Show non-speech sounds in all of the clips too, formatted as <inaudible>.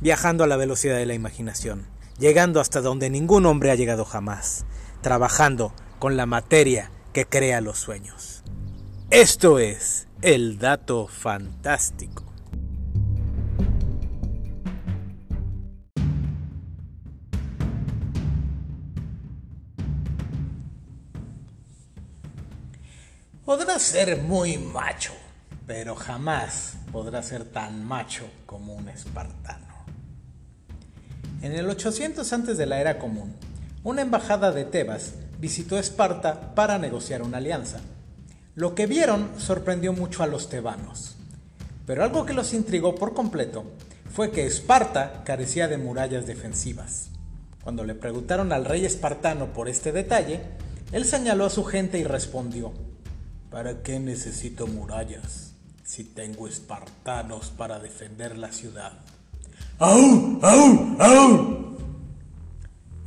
viajando a la velocidad de la imaginación, llegando hasta donde ningún hombre ha llegado jamás, trabajando con la materia que crea los sueños. Esto es el dato fantástico. Podrá ser muy macho, pero jamás podrá ser tan macho como un espartano. En el 800 antes de la era común, una embajada de Tebas visitó Esparta para negociar una alianza. Lo que vieron sorprendió mucho a los tebanos, pero algo que los intrigó por completo fue que Esparta carecía de murallas defensivas. Cuando le preguntaron al rey espartano por este detalle, él señaló a su gente y respondió, ¿Para qué necesito murallas si tengo espartanos para defender la ciudad?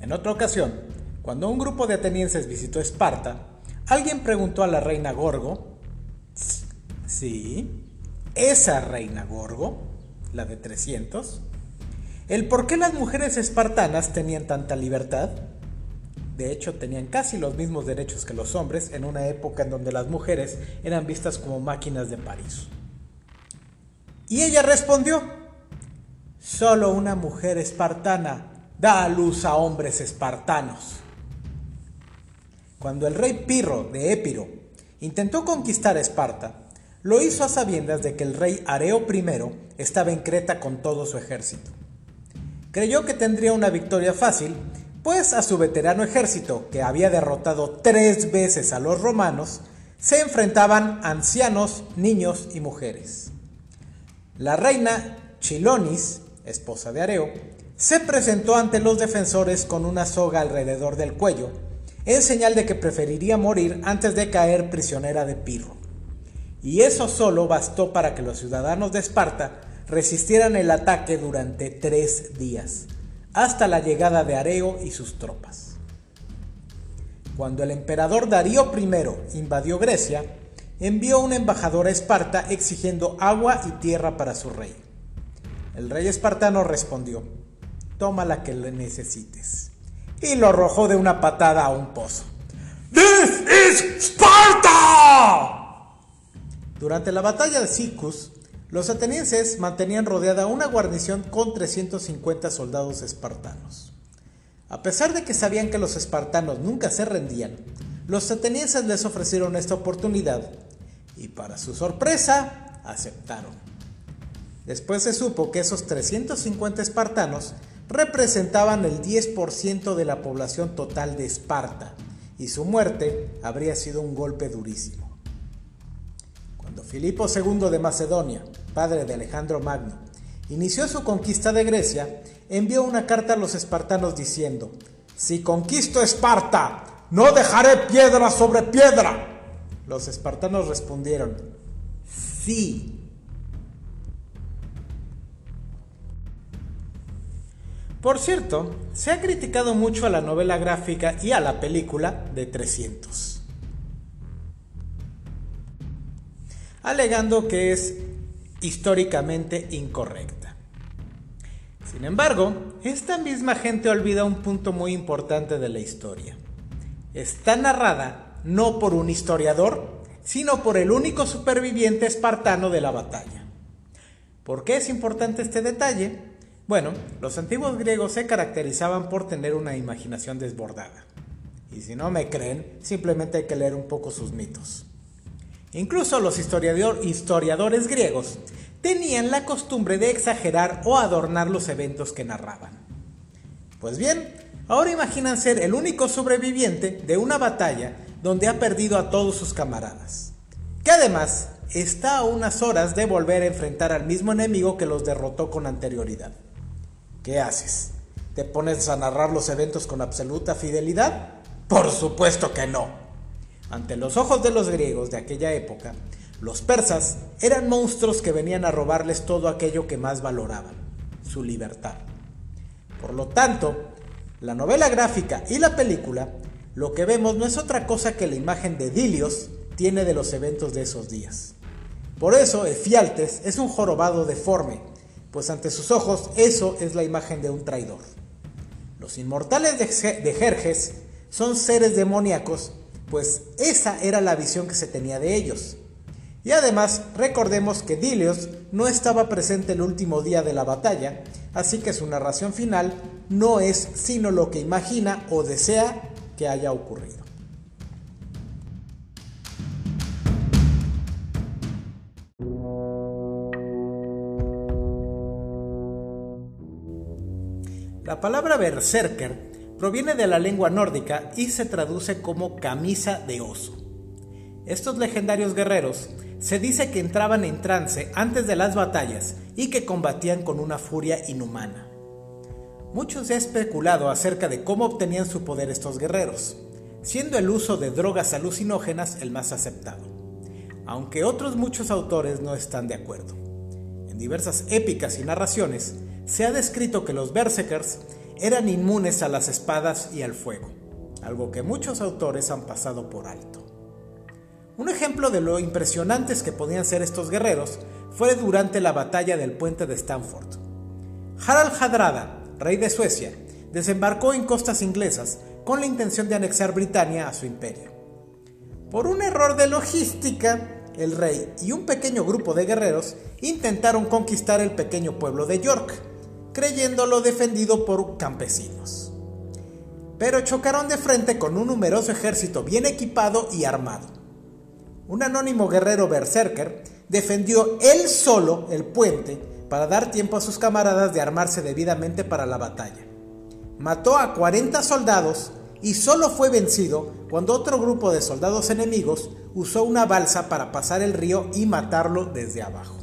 En otra ocasión, cuando un grupo de atenienses visitó Esparta, alguien preguntó a la reina Gorgo, sí, esa reina Gorgo, la de 300, el por qué las mujeres espartanas tenían tanta libertad. De hecho, tenían casi los mismos derechos que los hombres en una época en donde las mujeres eran vistas como máquinas de París. Y ella respondió, Solo una mujer espartana da a luz a hombres espartanos. Cuando el rey Pirro de Épiro intentó conquistar Esparta, lo hizo a sabiendas de que el rey Areo I estaba en Creta con todo su ejército. Creyó que tendría una victoria fácil, pues a su veterano ejército, que había derrotado tres veces a los romanos, se enfrentaban ancianos, niños y mujeres. La reina Chilonis esposa de Areo, se presentó ante los defensores con una soga alrededor del cuello, en señal de que preferiría morir antes de caer prisionera de Pirro. Y eso solo bastó para que los ciudadanos de Esparta resistieran el ataque durante tres días, hasta la llegada de Areo y sus tropas. Cuando el emperador Darío I invadió Grecia, envió un embajador a Esparta exigiendo agua y tierra para su rey. El rey espartano respondió, toma la que le necesites. Y lo arrojó de una patada a un pozo. ¡This is Sparta! Durante la batalla de Sicus, los atenienses mantenían rodeada una guarnición con 350 soldados espartanos. A pesar de que sabían que los espartanos nunca se rendían, los atenienses les ofrecieron esta oportunidad y para su sorpresa aceptaron. Después se supo que esos 350 espartanos representaban el 10% de la población total de Esparta y su muerte habría sido un golpe durísimo. Cuando Filipo II de Macedonia, padre de Alejandro Magno, inició su conquista de Grecia, envió una carta a los espartanos diciendo, si conquisto Esparta, no dejaré piedra sobre piedra. Los espartanos respondieron, sí, Por cierto, se ha criticado mucho a la novela gráfica y a la película de 300, alegando que es históricamente incorrecta. Sin embargo, esta misma gente olvida un punto muy importante de la historia. Está narrada no por un historiador, sino por el único superviviente espartano de la batalla. ¿Por qué es importante este detalle? Bueno, los antiguos griegos se caracterizaban por tener una imaginación desbordada. Y si no me creen, simplemente hay que leer un poco sus mitos. Incluso los historiadores griegos tenían la costumbre de exagerar o adornar los eventos que narraban. Pues bien, ahora imaginan ser el único sobreviviente de una batalla donde ha perdido a todos sus camaradas, que además está a unas horas de volver a enfrentar al mismo enemigo que los derrotó con anterioridad. ¿Qué haces? ¿Te pones a narrar los eventos con absoluta fidelidad? Por supuesto que no. Ante los ojos de los griegos de aquella época, los persas eran monstruos que venían a robarles todo aquello que más valoraban, su libertad. Por lo tanto, la novela gráfica y la película, lo que vemos no es otra cosa que la imagen de Dilios tiene de los eventos de esos días. Por eso, Efialtes es un jorobado deforme, pues ante sus ojos eso es la imagen de un traidor. Los inmortales de Jerjes son seres demoníacos, pues esa era la visión que se tenía de ellos. Y además recordemos que Dilios no estaba presente el último día de la batalla, así que su narración final no es sino lo que imagina o desea que haya ocurrido. La palabra berserker proviene de la lengua nórdica y se traduce como camisa de oso. Estos legendarios guerreros se dice que entraban en trance antes de las batallas y que combatían con una furia inhumana. Muchos se especulado acerca de cómo obtenían su poder estos guerreros, siendo el uso de drogas alucinógenas el más aceptado, aunque otros muchos autores no están de acuerdo. En diversas épicas y narraciones se ha descrito que los berserkers eran inmunes a las espadas y al fuego, algo que muchos autores han pasado por alto. Un ejemplo de lo impresionantes que podían ser estos guerreros fue durante la batalla del puente de Stanford. Harald Hadrada, rey de Suecia, desembarcó en costas inglesas con la intención de anexar Britania a su imperio. Por un error de logística, el rey y un pequeño grupo de guerreros intentaron conquistar el pequeño pueblo de York, creyéndolo defendido por campesinos. Pero chocaron de frente con un numeroso ejército bien equipado y armado. Un anónimo guerrero berserker defendió él solo el puente para dar tiempo a sus camaradas de armarse debidamente para la batalla. Mató a 40 soldados y solo fue vencido cuando otro grupo de soldados enemigos usó una balsa para pasar el río y matarlo desde abajo.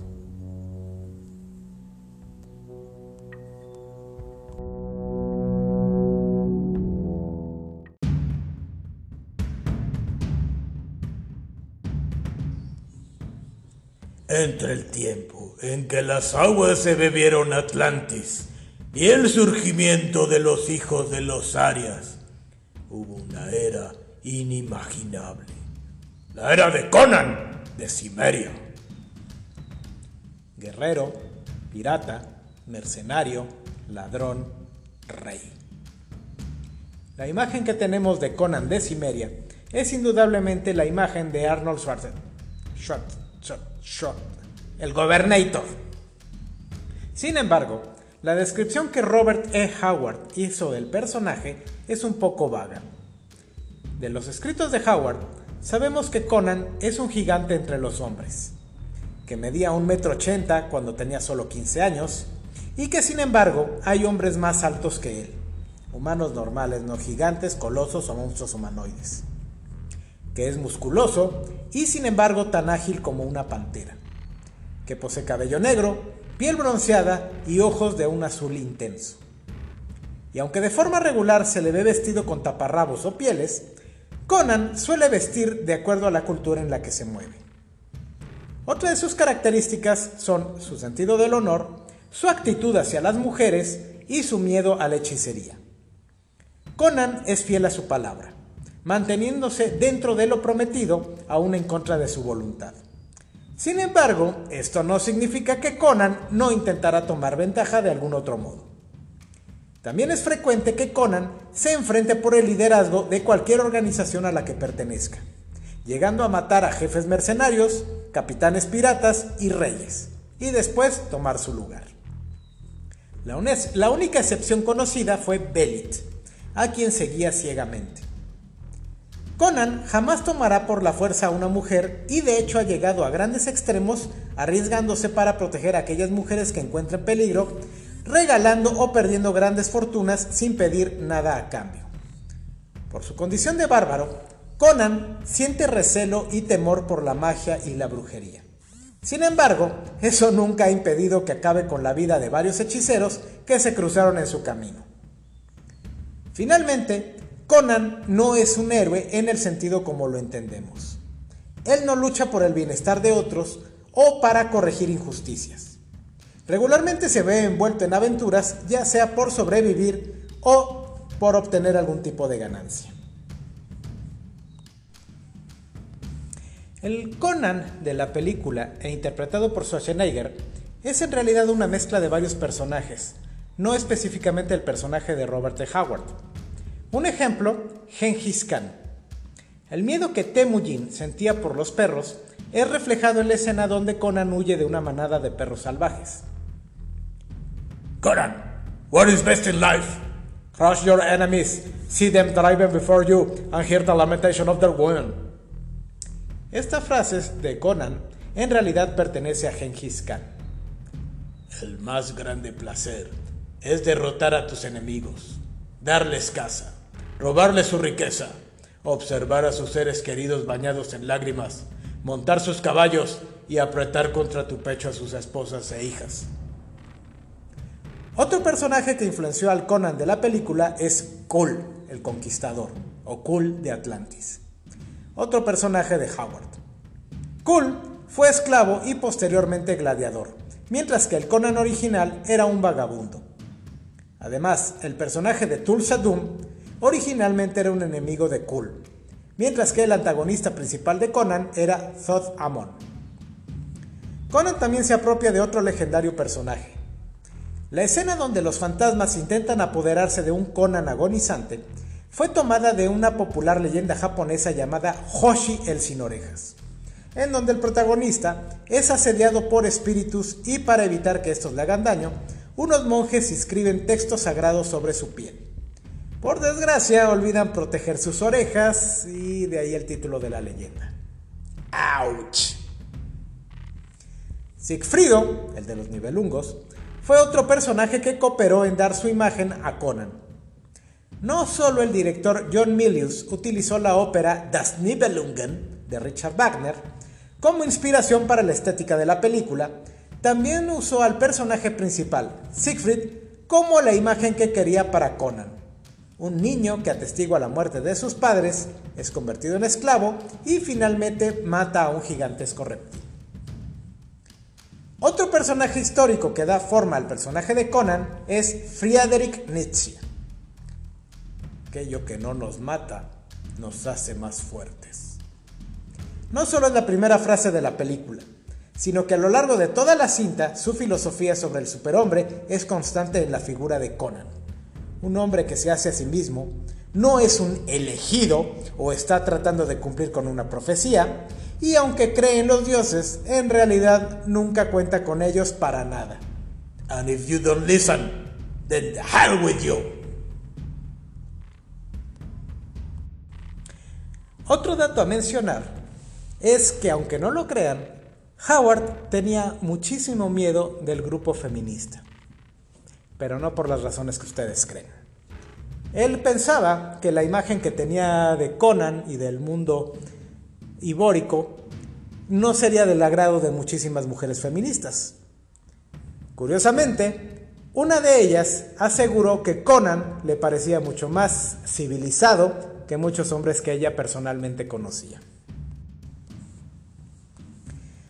Entre el tiempo en que las aguas se bebieron Atlantis y el surgimiento de los hijos de los Arias, hubo una era inimaginable. La era de Conan, de Cimeria. Guerrero, pirata, mercenario, ladrón, rey. La imagen que tenemos de Conan de Cimeria es indudablemente la imagen de Arnold Schwarzenegger el Gobernator. Sin embargo, la descripción que Robert E. Howard hizo del personaje es un poco vaga. De los escritos de Howard, sabemos que Conan es un gigante entre los hombres, que medía un metro ochenta cuando tenía solo 15 años, y que sin embargo hay hombres más altos que él, humanos normales, no gigantes, colosos o monstruos humanoides que es musculoso y sin embargo tan ágil como una pantera, que posee cabello negro, piel bronceada y ojos de un azul intenso. Y aunque de forma regular se le ve vestido con taparrabos o pieles, Conan suele vestir de acuerdo a la cultura en la que se mueve. Otra de sus características son su sentido del honor, su actitud hacia las mujeres y su miedo a la hechicería. Conan es fiel a su palabra manteniéndose dentro de lo prometido aún en contra de su voluntad. Sin embargo, esto no significa que Conan no intentará tomar ventaja de algún otro modo. También es frecuente que Conan se enfrente por el liderazgo de cualquier organización a la que pertenezca, llegando a matar a jefes mercenarios, capitanes piratas y reyes, y después tomar su lugar. La, la única excepción conocida fue Belit, a quien seguía ciegamente. Conan jamás tomará por la fuerza a una mujer y de hecho ha llegado a grandes extremos arriesgándose para proteger a aquellas mujeres que encuentren peligro, regalando o perdiendo grandes fortunas sin pedir nada a cambio. Por su condición de bárbaro, Conan siente recelo y temor por la magia y la brujería. Sin embargo, eso nunca ha impedido que acabe con la vida de varios hechiceros que se cruzaron en su camino. Finalmente, Conan no es un héroe en el sentido como lo entendemos. Él no lucha por el bienestar de otros o para corregir injusticias. Regularmente se ve envuelto en aventuras ya sea por sobrevivir o por obtener algún tipo de ganancia. El Conan de la película e interpretado por Schwarzenegger es en realidad una mezcla de varios personajes, no específicamente el personaje de Robert. Howard. Un ejemplo, Genghis Khan. El miedo que Temujin sentía por los perros es reflejado en la escena donde Conan huye de una manada de perros salvajes. Conan, what is best in life? Crush your enemies, see them driving before you, and hear the lamentation of their women. Esta frase de Conan en realidad pertenece a Genghis Khan. El más grande placer es derrotar a tus enemigos, darles casa, robarles su riqueza, observar a sus seres queridos bañados en lágrimas, montar sus caballos y apretar contra tu pecho a sus esposas e hijas. Otro personaje que influenció al Conan de la película es Kul, el conquistador, o Kul de Atlantis. Otro personaje de Howard. Kul fue esclavo y posteriormente gladiador, mientras que el Conan original era un vagabundo. Además, el personaje de Tulsa Doom originalmente era un enemigo de Kul, mientras que el antagonista principal de Conan era Thoth Amon. Conan también se apropia de otro legendario personaje. La escena donde los fantasmas intentan apoderarse de un Conan agonizante fue tomada de una popular leyenda japonesa llamada Hoshi el sin orejas, en donde el protagonista es asediado por espíritus y para evitar que estos le hagan daño, unos monjes escriben textos sagrados sobre su piel. Por desgracia, olvidan proteger sus orejas y de ahí el título de la leyenda. ¡Auch! Sigfrido, el de los nivelungos, fue otro personaje que cooperó en dar su imagen a Conan. No solo el director John Milius utilizó la ópera Das Nibelungen de Richard Wagner como inspiración para la estética de la película, también usó al personaje principal, Siegfried, como la imagen que quería para Conan un niño que atestigua la muerte de sus padres, es convertido en esclavo y finalmente mata a un gigantesco reptil. Otro personaje histórico que da forma al personaje de Conan es Friedrich Nietzsche. Aquello que no nos mata nos hace más fuertes. No solo es la primera frase de la película, sino que a lo largo de toda la cinta su filosofía sobre el superhombre es constante en la figura de Conan un hombre que se hace a sí mismo, no es un elegido o está tratando de cumplir con una profecía, y aunque cree en los dioses, en realidad nunca cuenta con ellos para nada. And if you don't listen, then the hell with you. Otro dato a mencionar es que aunque no lo crean, Howard tenía muchísimo miedo del grupo feminista pero no por las razones que ustedes creen. Él pensaba que la imagen que tenía de Conan y del mundo ibórico no sería del agrado de muchísimas mujeres feministas. Curiosamente, una de ellas aseguró que Conan le parecía mucho más civilizado que muchos hombres que ella personalmente conocía.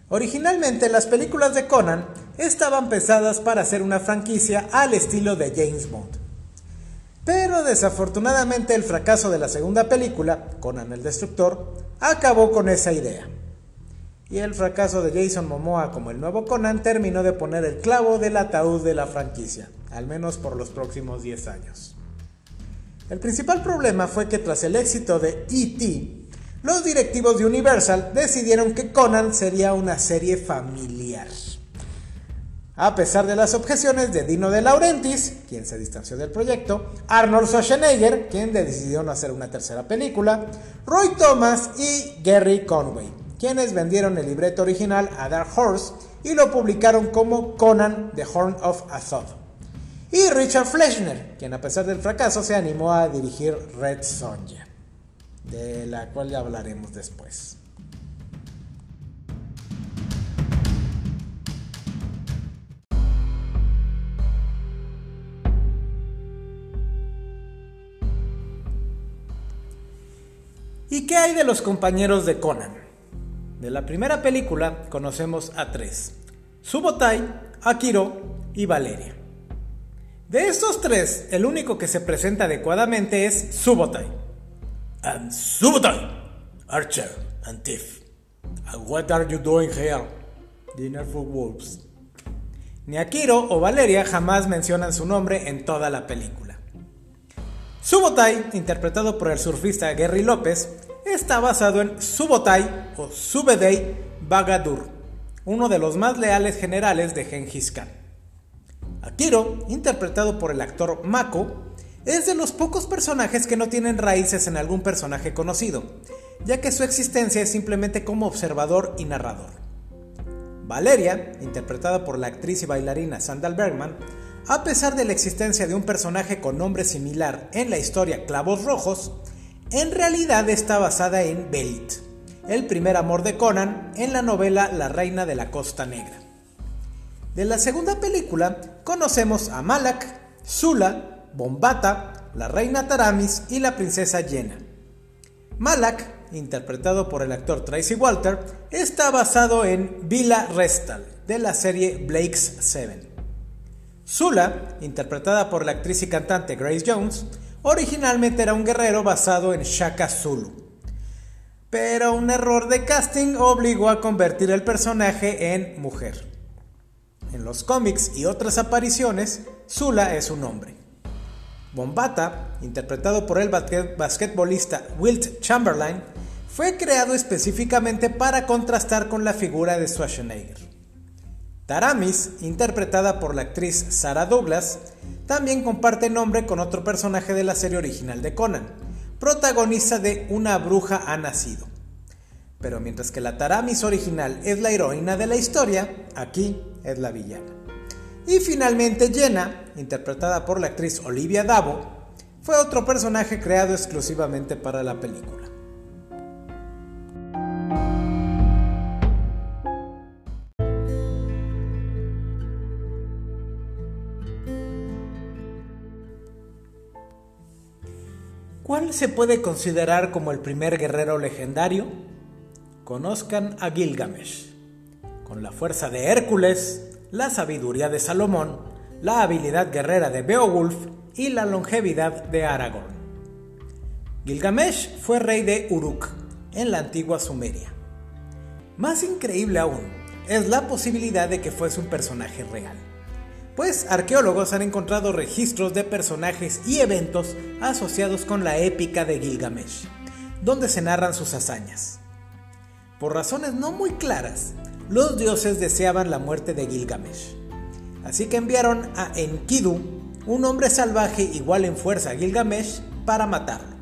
Originalmente las películas de Conan estaban pensadas para hacer una franquicia al estilo de James Bond. Pero desafortunadamente el fracaso de la segunda película, Conan el Destructor, acabó con esa idea. Y el fracaso de Jason Momoa como el nuevo Conan terminó de poner el clavo del ataúd de la franquicia, al menos por los próximos 10 años. El principal problema fue que tras el éxito de E.T., los directivos de Universal decidieron que Conan sería una serie familiar. A pesar de las objeciones de Dino de Laurentiis, quien se distanció del proyecto, Arnold Schwarzenegger, quien decidió no hacer una tercera película, Roy Thomas y Gary Conway, quienes vendieron el libreto original a Dark Horse y lo publicaron como Conan the Horn of Azov. Y Richard Fleschner, quien a pesar del fracaso se animó a dirigir Red Sonja de la cual ya hablaremos después. ¿Y qué hay de los compañeros de Conan? De la primera película conocemos a tres, Subotai, Akiro y Valeria. De estos tres, el único que se presenta adecuadamente es Subotai, and Subotai, Archer and Thief. And what are you doing here? Dinner for wolves. Ni Akiro o Valeria jamás mencionan su nombre en toda la película. Subotai, interpretado por el surfista Gary López, está basado en Subotai o Subedei Bagadur, uno de los más leales generales de Genghis Khan. Akiro, interpretado por el actor Mako, es de los pocos personajes que no tienen raíces en algún personaje conocido, ya que su existencia es simplemente como observador y narrador. Valeria, interpretada por la actriz y bailarina Sandal Bergman, a pesar de la existencia de un personaje con nombre similar en la historia Clavos Rojos, en realidad está basada en Belit, el primer amor de Conan en la novela La Reina de la Costa Negra. De la segunda película conocemos a Malak, Zula, Bombata, la reina Taramis y la princesa Yena. Malak, interpretado por el actor Tracy Walter, está basado en Vila Restal de la serie Blake's Seven. Zula, interpretada por la actriz y cantante Grace Jones, originalmente era un guerrero basado en Shaka Zulu. Pero un error de casting obligó a convertir el personaje en mujer. En los cómics y otras apariciones, Zula es un hombre. Bombata, interpretado por el basquetbolista Wilt Chamberlain, fue creado específicamente para contrastar con la figura de Schwarzenegger. Taramis, interpretada por la actriz Sarah Douglas, también comparte nombre con otro personaje de la serie original de Conan, protagonista de Una bruja ha nacido. Pero mientras que la Taramis original es la heroína de la historia, aquí es la villana. Y finalmente Jenna, interpretada por la actriz Olivia Davo, fue otro personaje creado exclusivamente para la película. ¿Cuál se puede considerar como el primer guerrero legendario? Conozcan a Gilgamesh. Con la fuerza de Hércules, la sabiduría de Salomón, la habilidad guerrera de Beowulf y la longevidad de Aragorn. Gilgamesh fue rey de Uruk, en la antigua Sumeria. Más increíble aún es la posibilidad de que fuese un personaje real, pues arqueólogos han encontrado registros de personajes y eventos asociados con la épica de Gilgamesh, donde se narran sus hazañas. Por razones no muy claras, los dioses deseaban la muerte de Gilgamesh. Así que enviaron a Enkidu, un hombre salvaje igual en fuerza a Gilgamesh, para matarlo.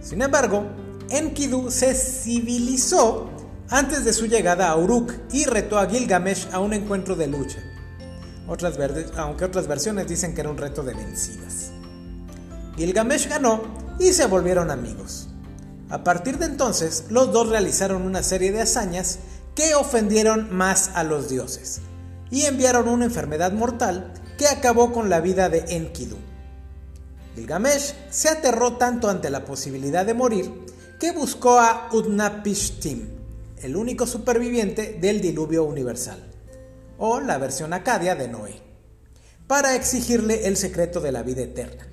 Sin embargo, Enkidu se civilizó antes de su llegada a Uruk y retó a Gilgamesh a un encuentro de lucha. Otras aunque otras versiones dicen que era un reto de vencidas. Gilgamesh ganó y se volvieron amigos. A partir de entonces, los dos realizaron una serie de hazañas que ofendieron más a los dioses y enviaron una enfermedad mortal que acabó con la vida de Enkidu. Gilgamesh se aterró tanto ante la posibilidad de morir que buscó a Utnapishtim, el único superviviente del diluvio universal, o la versión acadia de Noé, para exigirle el secreto de la vida eterna.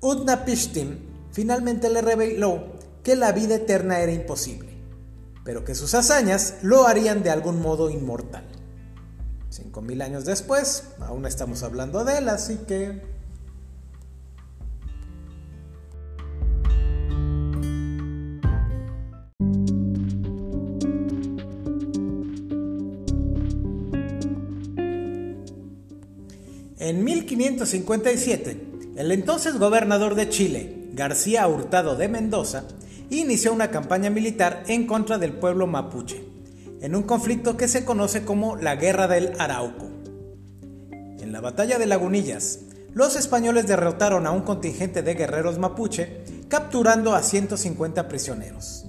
Utnapishtim finalmente le reveló que la vida eterna era imposible pero que sus hazañas lo harían de algún modo inmortal. Cinco mil años después, aún estamos hablando de él, así que... En 1557, el entonces gobernador de Chile, García Hurtado de Mendoza, inició una campaña militar en contra del pueblo mapuche, en un conflicto que se conoce como la Guerra del Arauco. En la batalla de Lagunillas, los españoles derrotaron a un contingente de guerreros mapuche, capturando a 150 prisioneros.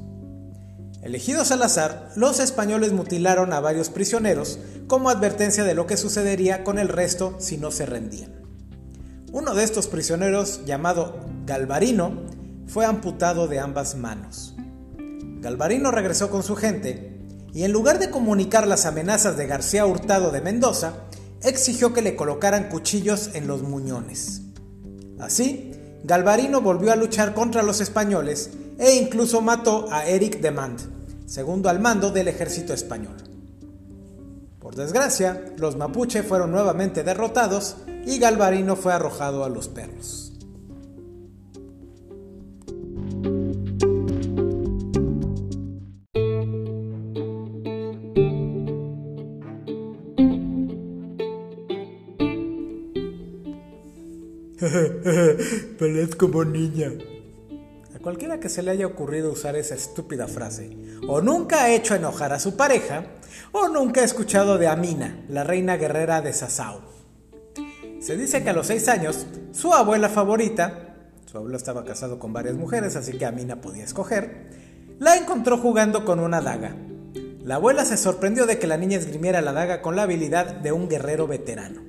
Elegidos al azar, los españoles mutilaron a varios prisioneros como advertencia de lo que sucedería con el resto si no se rendían. Uno de estos prisioneros, llamado Galvarino, fue amputado de ambas manos. Galvarino regresó con su gente y en lugar de comunicar las amenazas de García Hurtado de Mendoza, exigió que le colocaran cuchillos en los muñones. Así, Galvarino volvió a luchar contra los españoles e incluso mató a Eric de Mand, segundo al mando del ejército español. Por desgracia, los mapuche fueron nuevamente derrotados y Galvarino fue arrojado a los perros. <laughs> Peleas como niña. A cualquiera que se le haya ocurrido usar esa estúpida frase, o nunca ha hecho enojar a su pareja, o nunca ha escuchado de Amina, la reina guerrera de Sasao. Se dice que a los seis años, su abuela favorita, su abuelo estaba casado con varias mujeres, así que Amina podía escoger, la encontró jugando con una daga. La abuela se sorprendió de que la niña esgrimiera la daga con la habilidad de un guerrero veterano.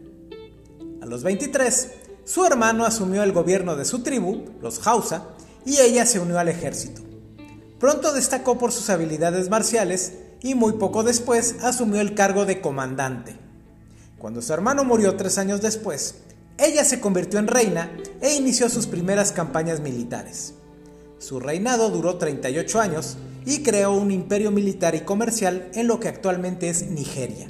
A los 23, su hermano asumió el gobierno de su tribu, los Hausa, y ella se unió al ejército. Pronto destacó por sus habilidades marciales y muy poco después asumió el cargo de comandante. Cuando su hermano murió tres años después, ella se convirtió en reina e inició sus primeras campañas militares. Su reinado duró 38 años y creó un imperio militar y comercial en lo que actualmente es Nigeria.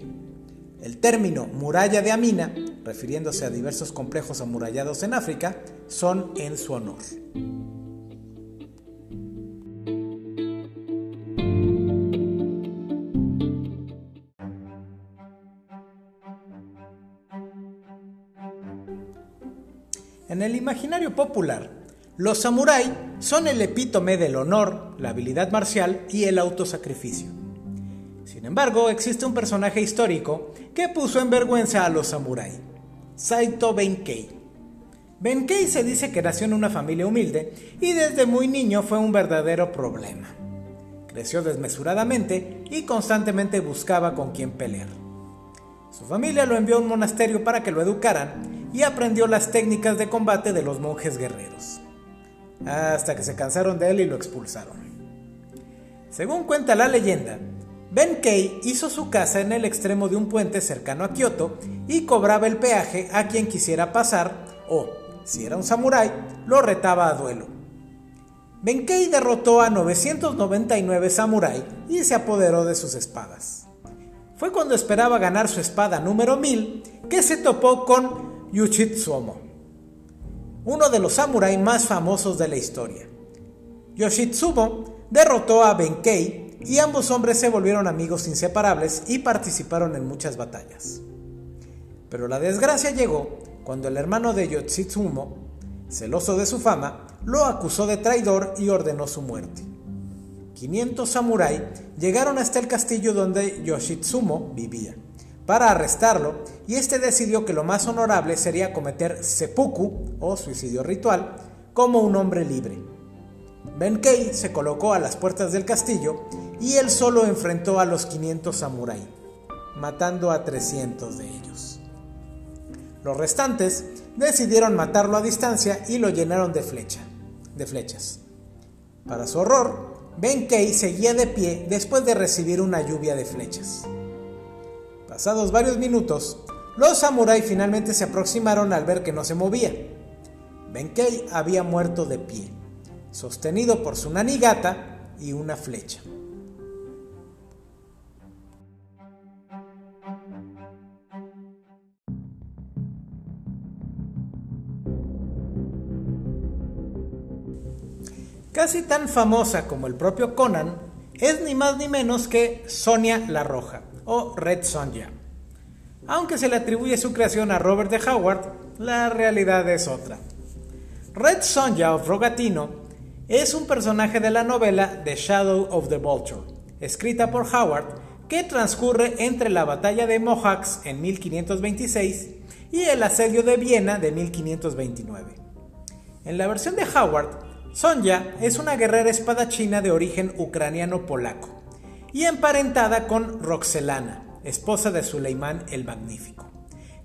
El término muralla de Amina, refiriéndose a diversos complejos amurallados en África, son en su honor. En el imaginario popular, los samuráis son el epítome del honor, la habilidad marcial y el autosacrificio. Sin embargo, existe un personaje histórico que puso en vergüenza a los samuráis, Saito Benkei. Benkei se dice que nació en una familia humilde y desde muy niño fue un verdadero problema. Creció desmesuradamente y constantemente buscaba con quién pelear. Su familia lo envió a un monasterio para que lo educaran y aprendió las técnicas de combate de los monjes guerreros. Hasta que se cansaron de él y lo expulsaron. Según cuenta la leyenda, Benkei hizo su casa en el extremo de un puente cercano a Kioto y cobraba el peaje a quien quisiera pasar o, si era un samurái, lo retaba a duelo. Benkei derrotó a 999 samuráis y se apoderó de sus espadas. Fue cuando esperaba ganar su espada número 1000 que se topó con Yoshitsumo, uno de los samuráis más famosos de la historia. Yoshitsumo derrotó a Benkei y ambos hombres se volvieron amigos inseparables y participaron en muchas batallas. Pero la desgracia llegó cuando el hermano de Yoshitsumo, celoso de su fama, lo acusó de traidor y ordenó su muerte. 500 samuráis llegaron hasta el castillo donde Yoshitsumo vivía para arrestarlo y este decidió que lo más honorable sería cometer seppuku o suicidio ritual como un hombre libre. Benkei se colocó a las puertas del castillo y él solo enfrentó a los 500 samuráis, matando a 300 de ellos. Los restantes decidieron matarlo a distancia y lo llenaron de, de flechas. Para su horror, Benkei seguía de pie después de recibir una lluvia de flechas. Pasados varios minutos, los samuráis finalmente se aproximaron al ver que no se movía. Benkei había muerto de pie, sostenido por su nanigata y una flecha. Casi tan famosa como el propio Conan, es ni más ni menos que Sonia la Roja, o Red Sonja. Aunque se le atribuye su creación a Robert de Howard, la realidad es otra. Red Sonja of Rogatino es un personaje de la novela The Shadow of the Vulture, escrita por Howard, que transcurre entre la batalla de Mohacs en 1526 y el asedio de Viena de 1529. En la versión de Howard, Sonja es una guerrera espadachina de origen ucraniano-polaco y emparentada con Roxelana, esposa de Suleimán el Magnífico,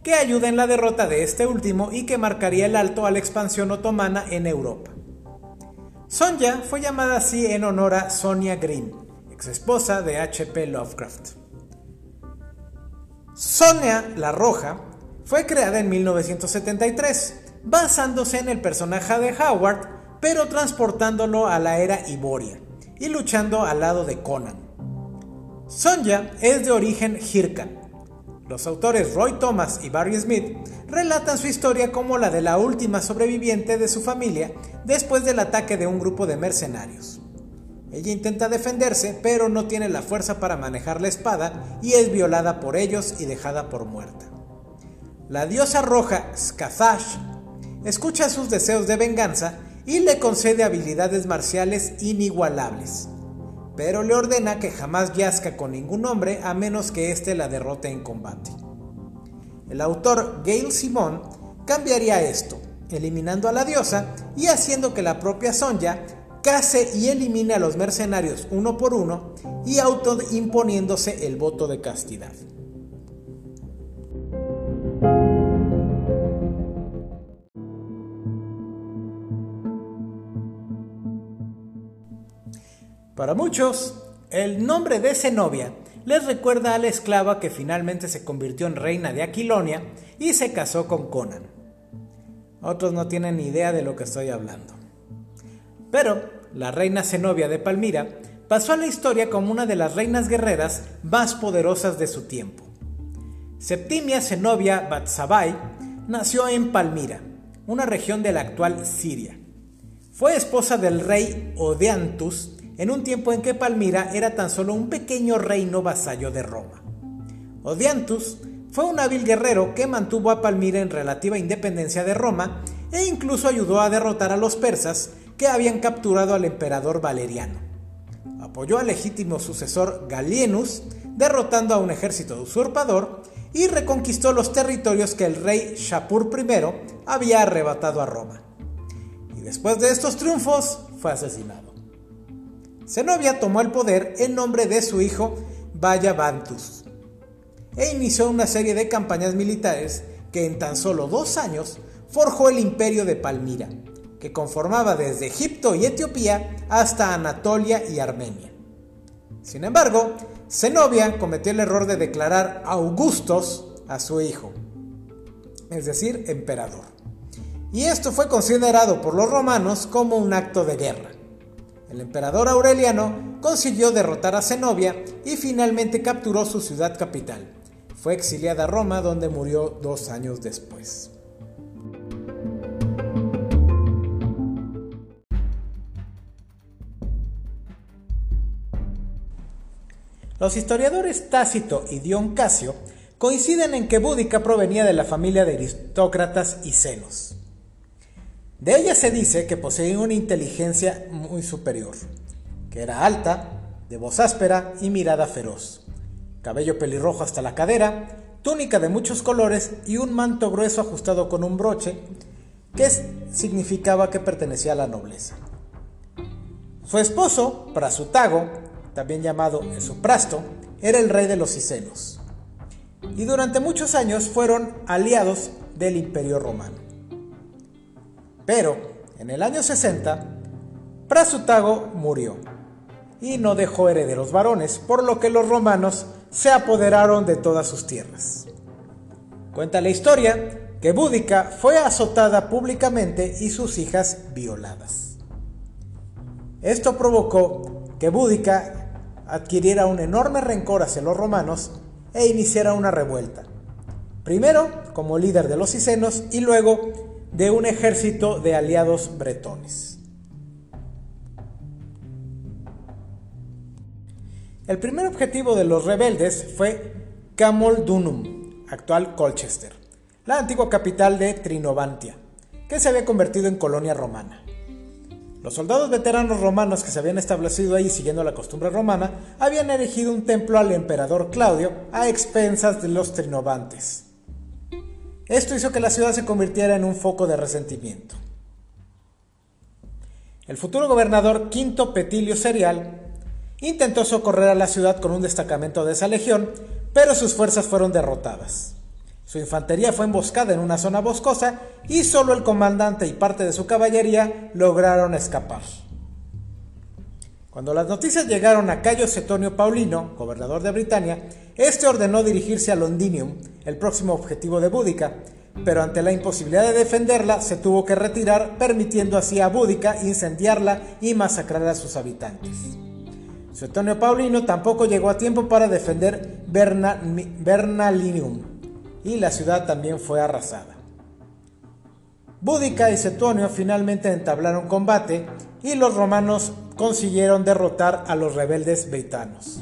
que ayuda en la derrota de este último y que marcaría el alto a la expansión otomana en Europa. Sonja fue llamada así en honor a Sonia Green, ex esposa de H.P. Lovecraft. Sonia la Roja fue creada en 1973, basándose en el personaje de Howard pero transportándolo a la era Iboria y luchando al lado de Conan. Sonja es de origen Hirkan, Los autores Roy Thomas y Barry Smith relatan su historia como la de la última sobreviviente de su familia después del ataque de un grupo de mercenarios. Ella intenta defenderse, pero no tiene la fuerza para manejar la espada y es violada por ellos y dejada por muerta. La diosa roja Skazash escucha sus deseos de venganza y le concede habilidades marciales inigualables, pero le ordena que jamás yazca con ningún hombre a menos que éste la derrote en combate. El autor Gail Simon cambiaría esto, eliminando a la diosa y haciendo que la propia Sonja case y elimine a los mercenarios uno por uno y autoimponiéndose el voto de castidad. Para muchos, el nombre de Zenobia les recuerda a la esclava que finalmente se convirtió en reina de Aquilonia y se casó con Conan. Otros no tienen idea de lo que estoy hablando. Pero la reina Zenobia de Palmira pasó a la historia como una de las reinas guerreras más poderosas de su tiempo. Septimia Zenobia Batsabai nació en Palmira, una región de la actual Siria. Fue esposa del rey Odeantus en un tiempo en que Palmira era tan solo un pequeño reino vasallo de Roma. Odiantus fue un hábil guerrero que mantuvo a Palmira en relativa independencia de Roma e incluso ayudó a derrotar a los persas que habían capturado al emperador Valeriano. Apoyó al legítimo sucesor Galienus, derrotando a un ejército usurpador, y reconquistó los territorios que el rey Shapur I había arrebatado a Roma. Y después de estos triunfos fue asesinado. Zenobia tomó el poder en nombre de su hijo Vallabantus e inició una serie de campañas militares que en tan solo dos años forjó el imperio de Palmira, que conformaba desde Egipto y Etiopía hasta Anatolia y Armenia. Sin embargo, Zenobia cometió el error de declarar Augustos a su hijo, es decir, emperador. Y esto fue considerado por los romanos como un acto de guerra. El emperador Aureliano consiguió derrotar a Zenobia y finalmente capturó su ciudad capital. Fue exiliada a Roma donde murió dos años después. Los historiadores Tácito y Dion Casio coinciden en que Búdica provenía de la familia de aristócratas y senos. De ella se dice que poseía una inteligencia muy superior, que era alta, de voz áspera y mirada feroz, cabello pelirrojo hasta la cadera, túnica de muchos colores y un manto grueso ajustado con un broche, que significaba que pertenecía a la nobleza. Su esposo, Prasutago, también llamado Esoprasto, era el rey de los Cicenos, y durante muchos años fueron aliados del Imperio Romano. Pero en el año 60, Prasutago murió y no dejó herederos varones, por lo que los romanos se apoderaron de todas sus tierras. Cuenta la historia que Búdica fue azotada públicamente y sus hijas violadas. Esto provocó que Búdica adquiriera un enorme rencor hacia los romanos e iniciara una revuelta. Primero como líder de los cicenos y luego de un ejército de aliados bretones. El primer objetivo de los rebeldes fue Camol Dunum, actual Colchester, la antigua capital de Trinovantia, que se había convertido en colonia romana. Los soldados veteranos romanos que se habían establecido ahí siguiendo la costumbre romana habían erigido un templo al emperador Claudio a expensas de los trinovantes. Esto hizo que la ciudad se convirtiera en un foco de resentimiento. El futuro gobernador Quinto Petilio Serial intentó socorrer a la ciudad con un destacamento de esa legión, pero sus fuerzas fueron derrotadas. Su infantería fue emboscada en una zona boscosa y solo el comandante y parte de su caballería lograron escapar. Cuando las noticias llegaron a Cayo Setonio Paulino, gobernador de Britania, este ordenó dirigirse a Londinium, el próximo objetivo de Búdica, pero ante la imposibilidad de defenderla se tuvo que retirar, permitiendo así a Búdica incendiarla y masacrar a sus habitantes. Suetonio Paulino tampoco llegó a tiempo para defender Bernalinium y la ciudad también fue arrasada. Búdica y Setonio finalmente entablaron combate y los romanos consiguieron derrotar a los rebeldes britanos.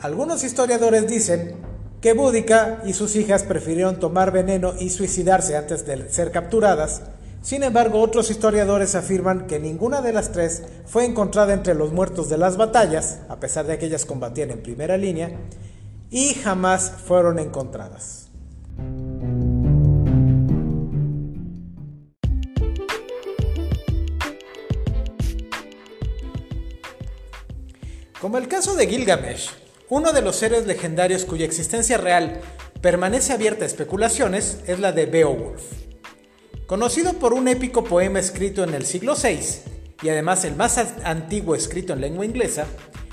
Algunos historiadores dicen que Búdica y sus hijas prefirieron tomar veneno y suicidarse antes de ser capturadas, sin embargo otros historiadores afirman que ninguna de las tres fue encontrada entre los muertos de las batallas, a pesar de que ellas combatían en primera línea, y jamás fueron encontradas. Como el caso de Gilgamesh, uno de los seres legendarios cuya existencia real permanece abierta a especulaciones es la de Beowulf. Conocido por un épico poema escrito en el siglo VI y además el más antiguo escrito en lengua inglesa,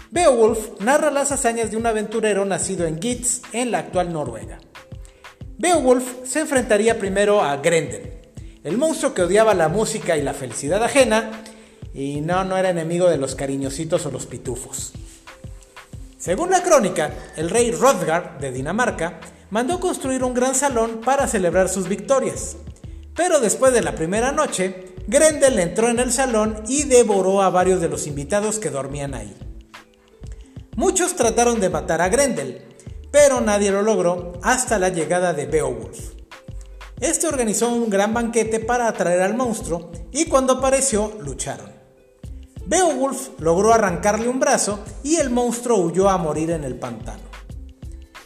Beowulf narra las hazañas de un aventurero nacido en Gitz, en la actual Noruega. Beowulf se enfrentaría primero a Grendel, el monstruo que odiaba la música y la felicidad ajena y no, no era enemigo de los cariñositos o los pitufos. Según la crónica, el rey Rodgar de Dinamarca mandó construir un gran salón para celebrar sus victorias. Pero después de la primera noche, Grendel entró en el salón y devoró a varios de los invitados que dormían ahí. Muchos trataron de matar a Grendel, pero nadie lo logró hasta la llegada de Beowulf. Este organizó un gran banquete para atraer al monstruo y cuando apareció lucharon. Beowulf logró arrancarle un brazo y el monstruo huyó a morir en el pantano.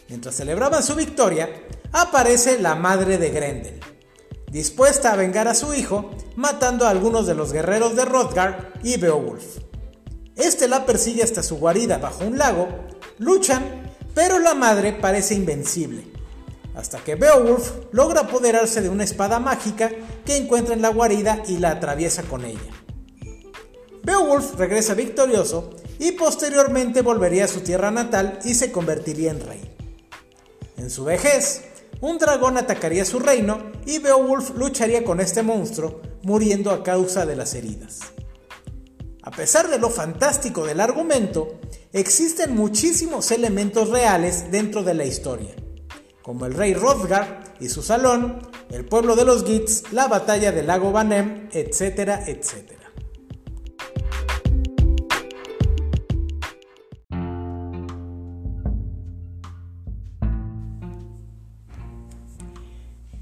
Mientras celebraban su victoria, aparece la madre de Grendel, dispuesta a vengar a su hijo, matando a algunos de los guerreros de Rodgar y Beowulf. Este la persigue hasta su guarida bajo un lago, luchan, pero la madre parece invencible, hasta que Beowulf logra apoderarse de una espada mágica que encuentra en la guarida y la atraviesa con ella. Beowulf regresa victorioso y posteriormente volvería a su tierra natal y se convertiría en rey. En su vejez, un dragón atacaría su reino y Beowulf lucharía con este monstruo, muriendo a causa de las heridas. A pesar de lo fantástico del argumento, existen muchísimos elementos reales dentro de la historia, como el rey Hrothgar y su salón, el pueblo de los Gits, la batalla del lago Banem, etcétera, etcétera.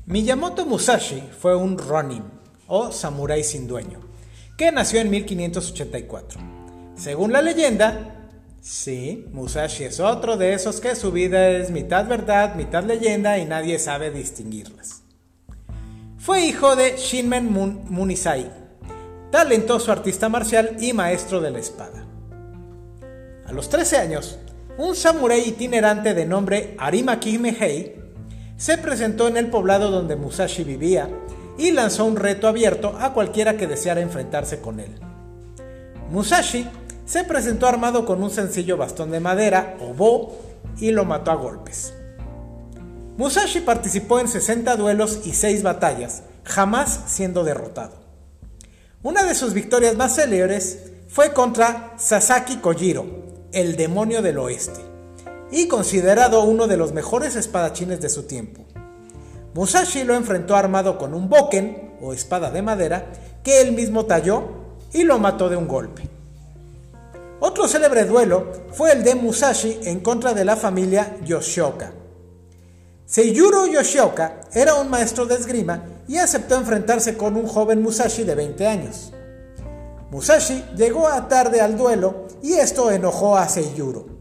Miyamoto Musashi fue un Ronin, o samurái sin dueño, que nació en 1584. Según la leyenda, sí, Musashi es otro de esos que su vida es mitad verdad, mitad leyenda y nadie sabe distinguirlas. Fue hijo de Shinmen Munisai, talentoso artista marcial y maestro de la espada. A los 13 años, un samurái itinerante de nombre Arima Kimehei se presentó en el poblado donde Musashi vivía y lanzó un reto abierto a cualquiera que deseara enfrentarse con él. Musashi se presentó armado con un sencillo bastón de madera o bo y lo mató a golpes. Musashi participó en 60 duelos y 6 batallas, jamás siendo derrotado. Una de sus victorias más célebres fue contra Sasaki Kojiro, el demonio del oeste y considerado uno de los mejores espadachines de su tiempo. Musashi lo enfrentó armado con un boken o espada de madera que él mismo talló y lo mató de un golpe. Otro célebre duelo fue el de Musashi en contra de la familia Yoshioka. Seiyuro Yoshioka era un maestro de esgrima y aceptó enfrentarse con un joven Musashi de 20 años. Musashi llegó tarde al duelo y esto enojó a Seiyuro.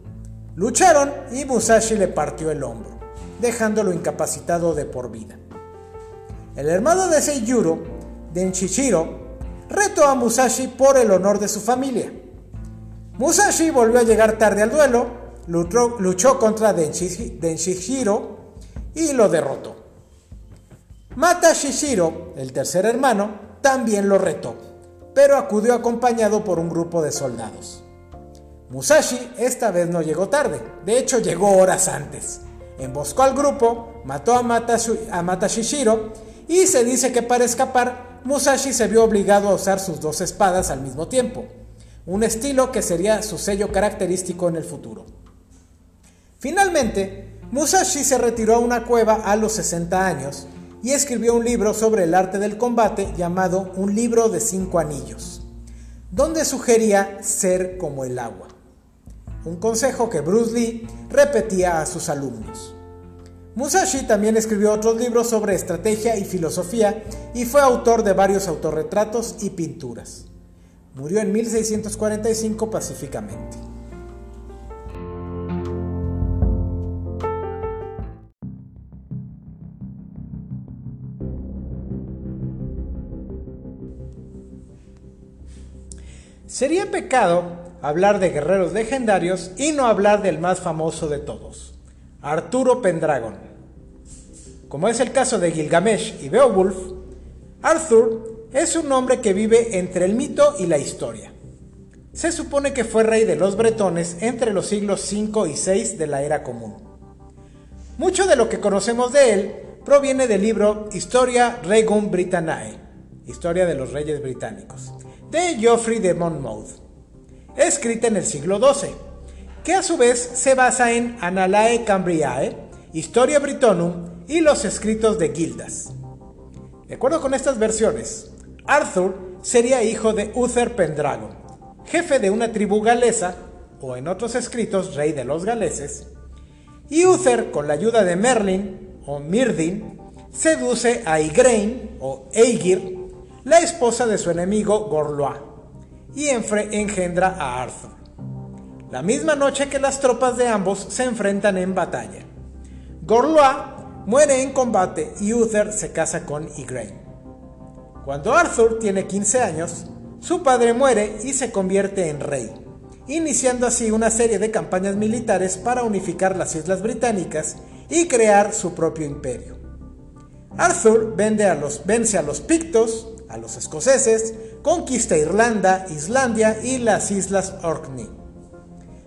Lucharon y Musashi le partió el hombro, dejándolo incapacitado de por vida. El hermano de Seiyuro, Denchichiro, retó a Musashi por el honor de su familia. Musashi volvió a llegar tarde al duelo, luchó, contra Denshihiro y lo derrotó. Mata Shishiro, el tercer hermano, también lo retó, pero acudió acompañado por un grupo de soldados. Musashi esta vez no llegó tarde, de hecho llegó horas antes. Emboscó al grupo, mató a, Mata, Shishiro y se dice que para escapar, Musashi se vio obligado a usar sus dos espadas al mismo tiempo. un estilo que sería su sello característico en el futuro. Finalmente, Musashi se retiró a una cueva a los 60 años y escribió un libro sobre el arte del combate llamado Un libro de cinco anillos, donde sugería ser como el agua, un consejo que Bruce Lee repetía a sus alumnos. Musashi también escribió otros libros sobre estrategia y filosofía y fue autor de varios autorretratos y pinturas. Murió en 1645 pacíficamente. Sería pecado hablar de guerreros legendarios y no hablar del más famoso de todos, Arturo Pendragon. Como es el caso de Gilgamesh y Beowulf, Arthur es un hombre que vive entre el mito y la historia. Se supone que fue rey de los bretones entre los siglos 5 y 6 de la era común. Mucho de lo que conocemos de él proviene del libro Historia Regum Britanniae, Historia de los Reyes Británicos, de Geoffrey de Monmouth, escrita en el siglo XII, que a su vez se basa en Annalae Cambriae, Historia Britonum y los escritos de Gildas. De acuerdo con estas versiones, Arthur sería hijo de Uther Pendragon, jefe de una tribu galesa, o en otros escritos rey de los galeses, y Uther, con la ayuda de Merlin o Myrdin, seduce a Igraine o Aegir la esposa de su enemigo Gorlois, y engendra a Arthur. La misma noche que las tropas de ambos se enfrentan en batalla. Gorlois muere en combate y Uther se casa con Igraine. Cuando Arthur tiene 15 años, su padre muere y se convierte en rey, iniciando así una serie de campañas militares para unificar las islas británicas y crear su propio imperio. Arthur vence a los pictos, a los escoceses, conquista Irlanda, Islandia y las Islas Orkney.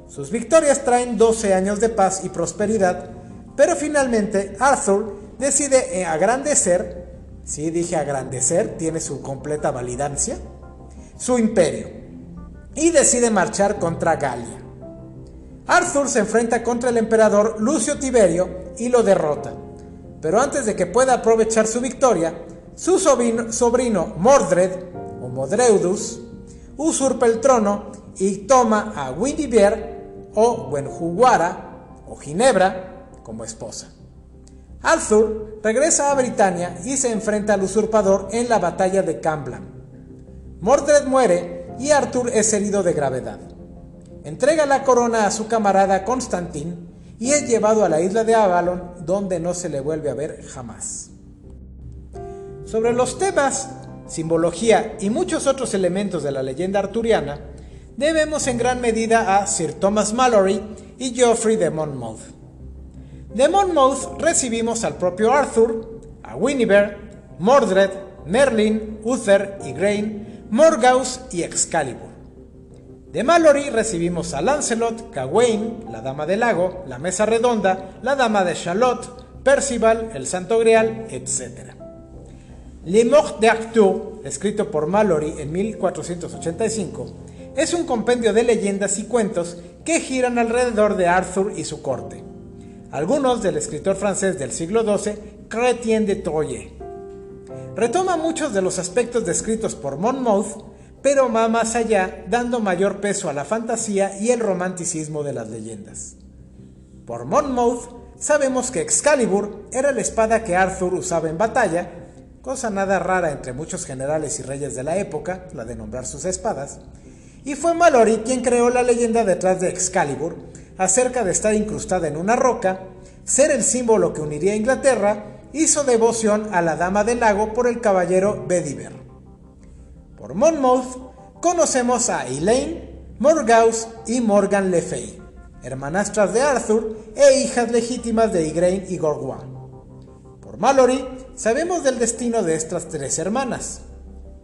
Sus victorias traen 12 años de paz y prosperidad, pero finalmente Arthur decide agrandecer, si dije agrandecer, tiene su completa validancia, su imperio, y decide marchar contra Galia. Arthur se enfrenta contra el emperador Lucio Tiberio y lo derrota, pero antes de que pueda aprovechar su victoria, su sobrino, Mordred, o Modreudus, usurpa el trono y toma a Windivier o Buenjuguara o Ginebra como esposa. Arthur regresa a Britania y se enfrenta al usurpador en la batalla de Camblan. Mordred muere y Arthur es herido de gravedad. Entrega la corona a su camarada Constantin y es llevado a la isla de Avalon donde no se le vuelve a ver jamás. Sobre los temas, simbología y muchos otros elementos de la leyenda arturiana, debemos en gran medida a Sir Thomas Mallory y Geoffrey de Monmouth. De Monmouth recibimos al propio Arthur, a Winiver, Mordred, Merlin, Uther, Igraine, Morgaus y Excalibur. De Mallory recibimos a Lancelot, Gawain, la Dama del Lago, la Mesa Redonda, la Dama de Charlotte, Percival, el Santo Grial, etc. Le Mort d'Arthur, escrito por Mallory en 1485, es un compendio de leyendas y cuentos que giran alrededor de Arthur y su corte. Algunos del escritor francés del siglo XII, Chrétien de Troyes. Retoma muchos de los aspectos descritos por Monmouth, pero va más allá, dando mayor peso a la fantasía y el romanticismo de las leyendas. Por Monmouth sabemos que Excalibur era la espada que Arthur usaba en batalla cosa nada rara entre muchos generales y reyes de la época, la de nombrar sus espadas, y fue Mallory quien creó la leyenda detrás de Excalibur acerca de estar incrustada en una roca, ser el símbolo que uniría a Inglaterra, hizo devoción a la Dama del Lago por el caballero Bedivere. Por Monmouth conocemos a Elaine, Morgaus y Morgan Le Fay, hermanastras de Arthur e hijas legítimas de Igraine y Gorgois. Mallory Sabemos del destino de estas tres hermanas.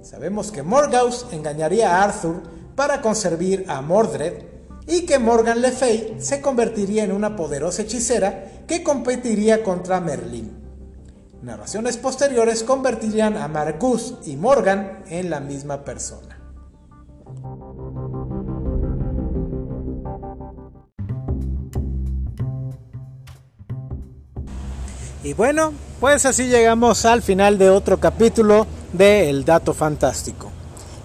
Sabemos que Morgaus engañaría a Arthur para conservar a Mordred y que Morgan Le Fay se convertiría en una poderosa hechicera que competiría contra Merlin. Narraciones posteriores convertirían a Marcus y Morgan en la misma persona. Y bueno, pues así llegamos al final de otro capítulo de El Dato Fantástico.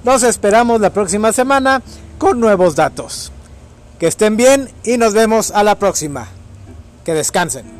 Los esperamos la próxima semana con nuevos datos. Que estén bien y nos vemos a la próxima. Que descansen.